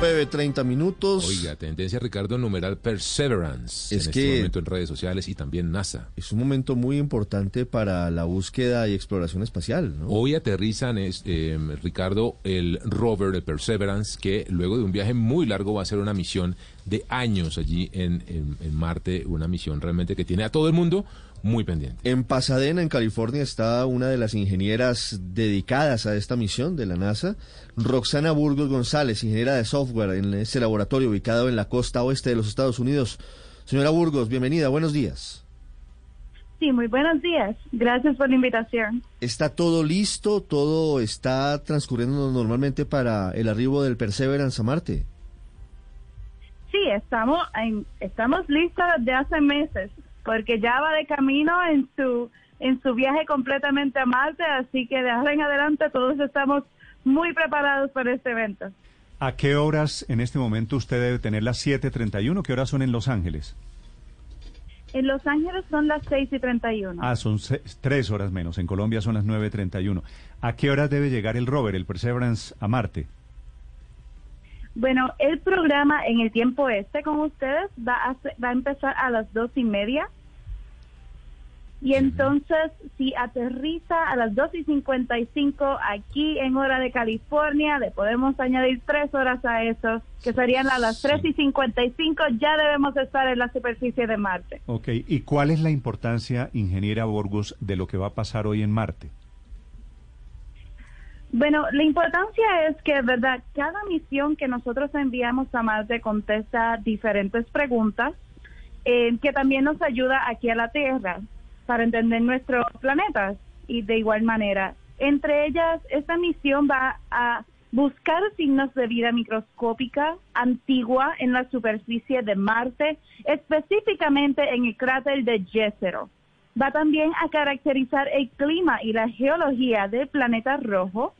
Nueve, 30 minutos. Oiga, tendencia Ricardo numeral Perseverance Es en que- este momento en redes sociales y también NASA. Es un momento muy importante para la búsqueda y exploración espacial, ¿no? Hoy aterrizan, es, eh, Ricardo, el rover, el Perseverance, que luego de un viaje muy largo va a hacer una misión de años allí en, en- en Marte, una misión realmente que tiene a todo el mundo muy pendiente. En Pasadena, en California, está una de las ingenieras dedicadas a esta misión de la NASA, Roxana Burgos González, ingeniera de software en este laboratorio ubicado en la costa oeste de los Estados Unidos. Señora Burgos, bienvenida, buenos días. Sí, muy buenos días. Gracias por la invitación. ¿Está todo listo? ¿Todo está transcurriendo normalmente para el arribo del Perseverance a Marte? Sí, estamos en- estamos listos desde hace meses porque ya va de camino en su en su viaje completamente a Marte, así que de ahora en adelante todos estamos muy preparados para este evento. ¿A qué horas en este momento usted debe tener las 7.31? ¿Qué horas son en Los Ángeles? En Los Ángeles son las 6 y 31. Ah, son tres horas menos. En Colombia son las 9.31. ¿A qué horas debe llegar el rover, el Perseverance, a Marte? Bueno, el programa en el tiempo este con ustedes va a, va a empezar a las dos y media. Y entonces, si aterriza a las dos y 55 aquí en hora de California, le podemos añadir tres horas a eso, que serían a las tres y 55, ya debemos estar en la superficie de Marte. Ok, ¿y cuál es la importancia, ingeniera Burgos, de lo que va a pasar hoy en Marte? Bueno, la importancia es que, verdad, cada misión que nosotros enviamos a Marte contesta diferentes preguntas eh, que también nos ayuda aquí a la Tierra para entender nuestros planetas y de igual manera. Entre ellas, esta misión va a buscar signos de vida microscópica antigua en la superficie de Marte, específicamente en el cráter de Jezero. Va también a caracterizar el clima y la geología del planeta rojo.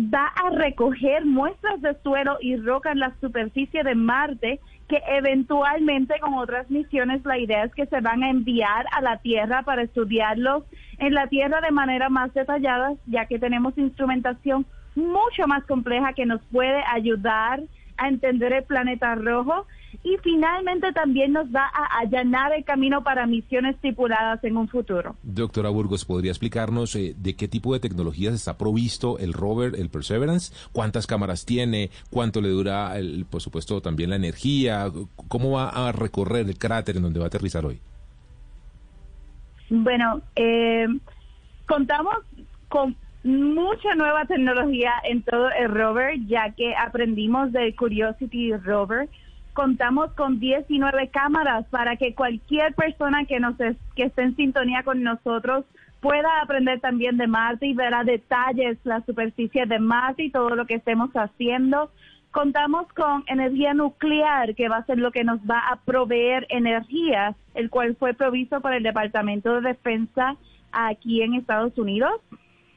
Va a recoger muestras de suelo y roca en la superficie de Marte que eventualmente con otras misiones la idea es que se van a enviar a la Tierra para estudiarlos en la Tierra de manera más detallada, ya que tenemos instrumentación mucho más compleja que nos puede ayudar a entender el planeta rojo y finalmente también nos va a allanar el camino para misiones tripuladas en un futuro. Doctora Burgos, ¿podría explicarnos eh, de qué tipo de tecnologías está provisto el rover, el Perseverance? ¿Cuántas cámaras tiene? ¿Cuánto le dura, el, por supuesto, también la energía? ¿Cómo va a recorrer el cráter en donde va a aterrizar hoy? Bueno, eh, contamos con mucha nueva tecnología en todo el rover, ya que aprendimos del Curiosity rover. Contamos con 19 cámaras para que cualquier persona que nos es- que esté en sintonía con nosotros pueda aprender también de Marte y ver a detalles la superficie de Marte y todo lo que estemos haciendo. Contamos con energía nuclear, que va a ser lo que nos va a proveer energía, el cual fue provisto por el Departamento de Defensa aquí en Estados Unidos.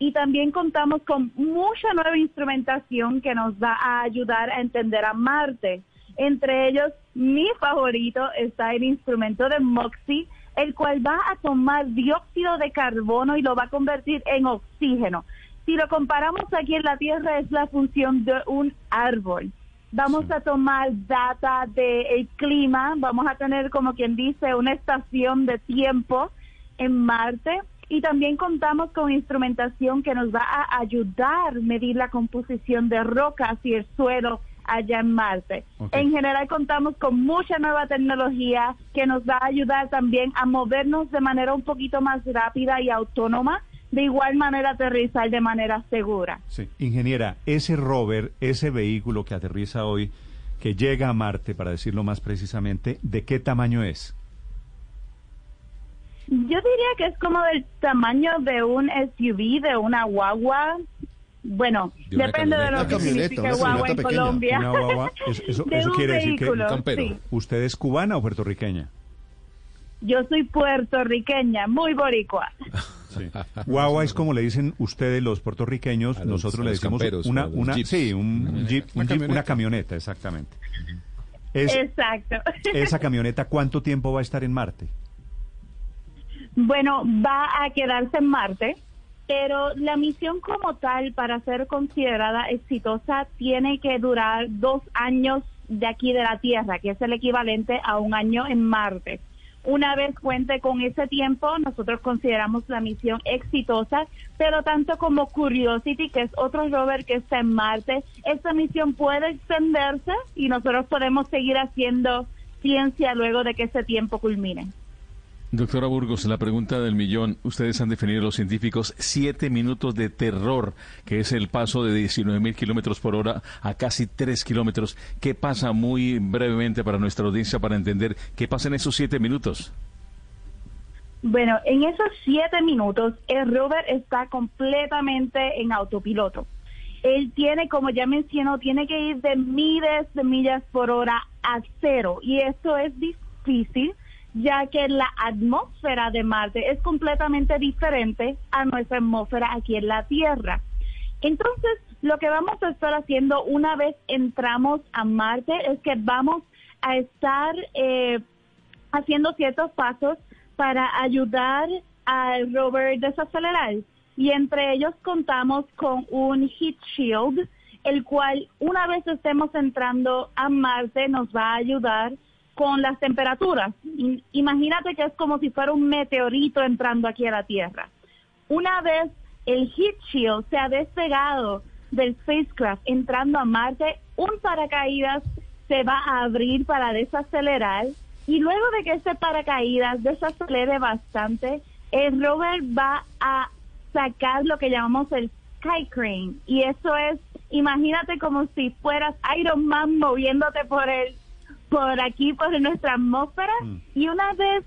Y también contamos con mucha nueva instrumentación que nos va a ayudar a entender a Marte. Entre ellos, mi favorito está el instrumento de MOXIE, el cual va a tomar dióxido de carbono y lo va a convertir en oxígeno. Si lo comparamos aquí en la Tierra, es la función de un árbol. Vamos a tomar data del clima, vamos a tener, como quien dice, una estación de tiempo en Marte y también contamos con instrumentación que nos va a ayudar a medir la composición de rocas y el suelo allá en Marte. En general contamos con mucha nueva tecnología que nos va a ayudar también a movernos de manera un poquito más rápida y autónoma, de igual manera aterrizar de manera segura. Sí. Ingeniera, ese rover, ese vehículo que aterriza hoy, que llega a Marte, para decirlo más precisamente, ¿de qué tamaño es? Yo diría que es como del tamaño de un SUV, de una guagua. Bueno, De depende de lo camioneta. que significa camioneta, una guagua en camioneta pequeña. Colombia. Una guagua, eso- eso- de eso un quiere decir que- vehículo, Un campero. sí. ¿Usted es cubana o puertorriqueña? Yo soy puertorriqueña, muy boricua. Sí. Guagua es como le dicen ustedes los puertorriqueños, los- nosotros le decimos camperos, una, una, jeeps. sí, un Una jeep, un Una jeep, una camioneta. camioneta, exactamente. Es, Exacto. esa camioneta, ¿cuánto tiempo va a estar en Marte? Bueno, va a quedarse en Marte, pero la misión como tal, para ser considerada exitosa, tiene que durar dos años de aquí de la Tierra, que es el equivalente a un año en Marte. Una vez cuente con ese tiempo, nosotros consideramos la misión exitosa, pero tanto como Curiosity, que es otro rover que está en Marte, esta misión puede extenderse y nosotros podemos seguir haciendo ciencia luego de que ese tiempo culmine. Doctora Burgos, la pregunta del millón. Ustedes han definido los científicos siete minutos de terror, que es el paso de 19 mil kilómetros por hora a casi tres kilómetros. ¿Qué pasa muy brevemente para nuestra audiencia para entender qué pasa en esos siete minutos? Bueno, en esos siete minutos, el rover está completamente en autopiloto. Él tiene, como ya mencionó, tiene que ir de miles de millas por hora a cero. Y esto es difícil, ya que la atmósfera de Marte es completamente diferente a nuestra atmósfera aquí en la Tierra. Entonces, lo que vamos a estar haciendo una vez entramos a Marte es que vamos a estar eh, haciendo ciertos pasos para ayudar al rover desacelerar. Y entre ellos contamos con un heat shield, el cual una vez estemos entrando a Marte nos va a ayudar con las temperaturas. Imagínate que es como si fuera un meteorito entrando aquí a la Tierra. Una vez el heat shield se ha despegado del spacecraft entrando a Marte, un paracaídas se va a abrir para desacelerar y luego de que ese paracaídas desacelere bastante, el rover va a sacar lo que llamamos el sky crane y eso es, imagínate como si fueras Iron Man moviéndote por el por aquí por nuestra atmósfera y una vez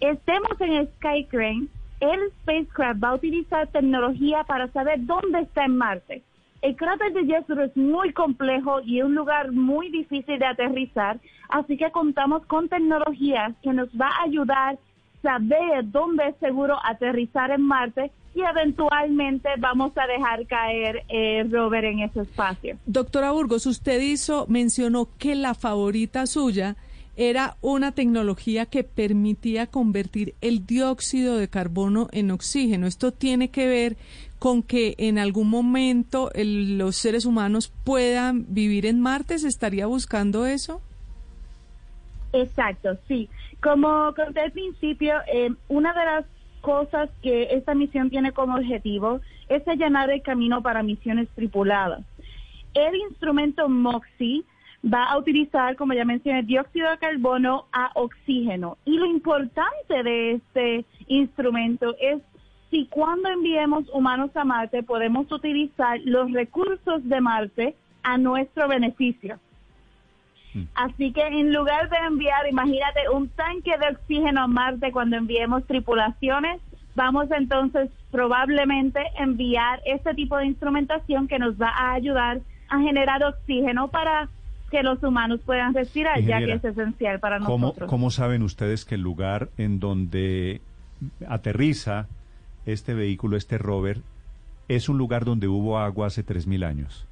estemos en el sky crane, el spacecraft va a utilizar tecnología para saber dónde está en Marte. El cráter de Jezero es muy complejo y es un lugar muy difícil de aterrizar, así que contamos con tecnologías que nos va a ayudar a saber dónde es seguro aterrizar en Marte y eventualmente vamos a dejar caer el rover en ese espacio. Doctora Burgos, usted hizo, mencionó que la favorita suya era una tecnología que permitía convertir el dióxido de carbono en oxígeno. Esto tiene que ver con que en algún momento el- los seres humanos puedan vivir en Marte. ¿Se estaría buscando eso? Exacto, sí. Como conté al principio, eh, una de las cosas que esta misión tiene como objetivo es allanar el camino para misiones tripuladas. El instrumento MOXIE va a utilizar, como ya mencioné, dióxido de carbono a oxígeno. Y lo importante de este instrumento es si cuando enviemos humanos a Marte podemos utilizar los recursos de Marte a nuestro beneficio. Así que en lugar de enviar, imagínate, un tanque de oxígeno a Marte cuando enviemos tripulaciones, vamos entonces probablemente enviar este tipo de instrumentación que nos va a ayudar a generar oxígeno para que los humanos puedan respirar, ya que es esencial para ¿Cómo, nosotros. ¿Cómo saben ustedes que el lugar en donde aterriza este vehículo, este rover, es un lugar donde hubo agua hace 3.000 años?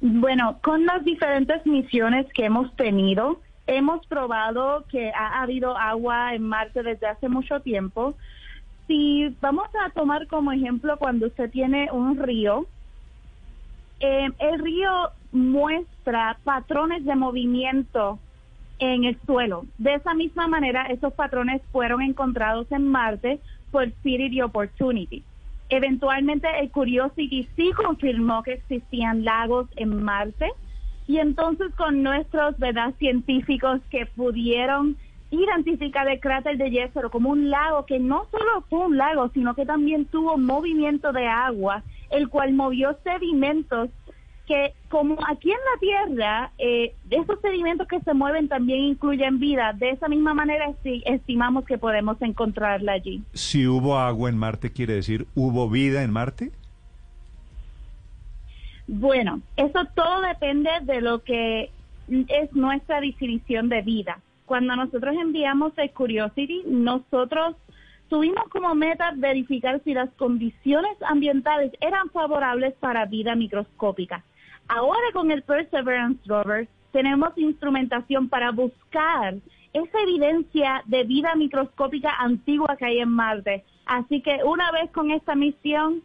Bueno, con las diferentes misiones que hemos tenido, hemos probado que ha habido agua en Marte desde hace mucho tiempo. Si vamos a tomar como ejemplo cuando usted tiene un río, eh, el río muestra patrones de movimiento en el suelo. De esa misma manera, esos patrones fueron encontrados en Marte por Spirit y Opportunity. Eventualmente, el Curiosity sí confirmó que existían lagos en Marte y entonces con nuestros ¿verdad? científicos que pudieron identificar el cráter de Jezero como un lago que no solo fue un lago, sino que también tuvo movimiento de agua, el cual movió sedimentos que como aquí en la Tierra, eh, esos sedimentos que se mueven también incluyen vida, de esa misma manera esti- estimamos que podemos encontrarla allí. Si hubo agua en Marte, quiere decir, ¿hubo vida en Marte? Bueno, eso todo depende de lo que es nuestra definición de vida. Cuando nosotros enviamos el Curiosity, nosotros tuvimos como meta verificar si las condiciones ambientales eran favorables para vida microscópica. Ahora con el Perseverance rover tenemos instrumentación para buscar esa evidencia de vida microscópica antigua que hay en Marte. Así que una vez con esta misión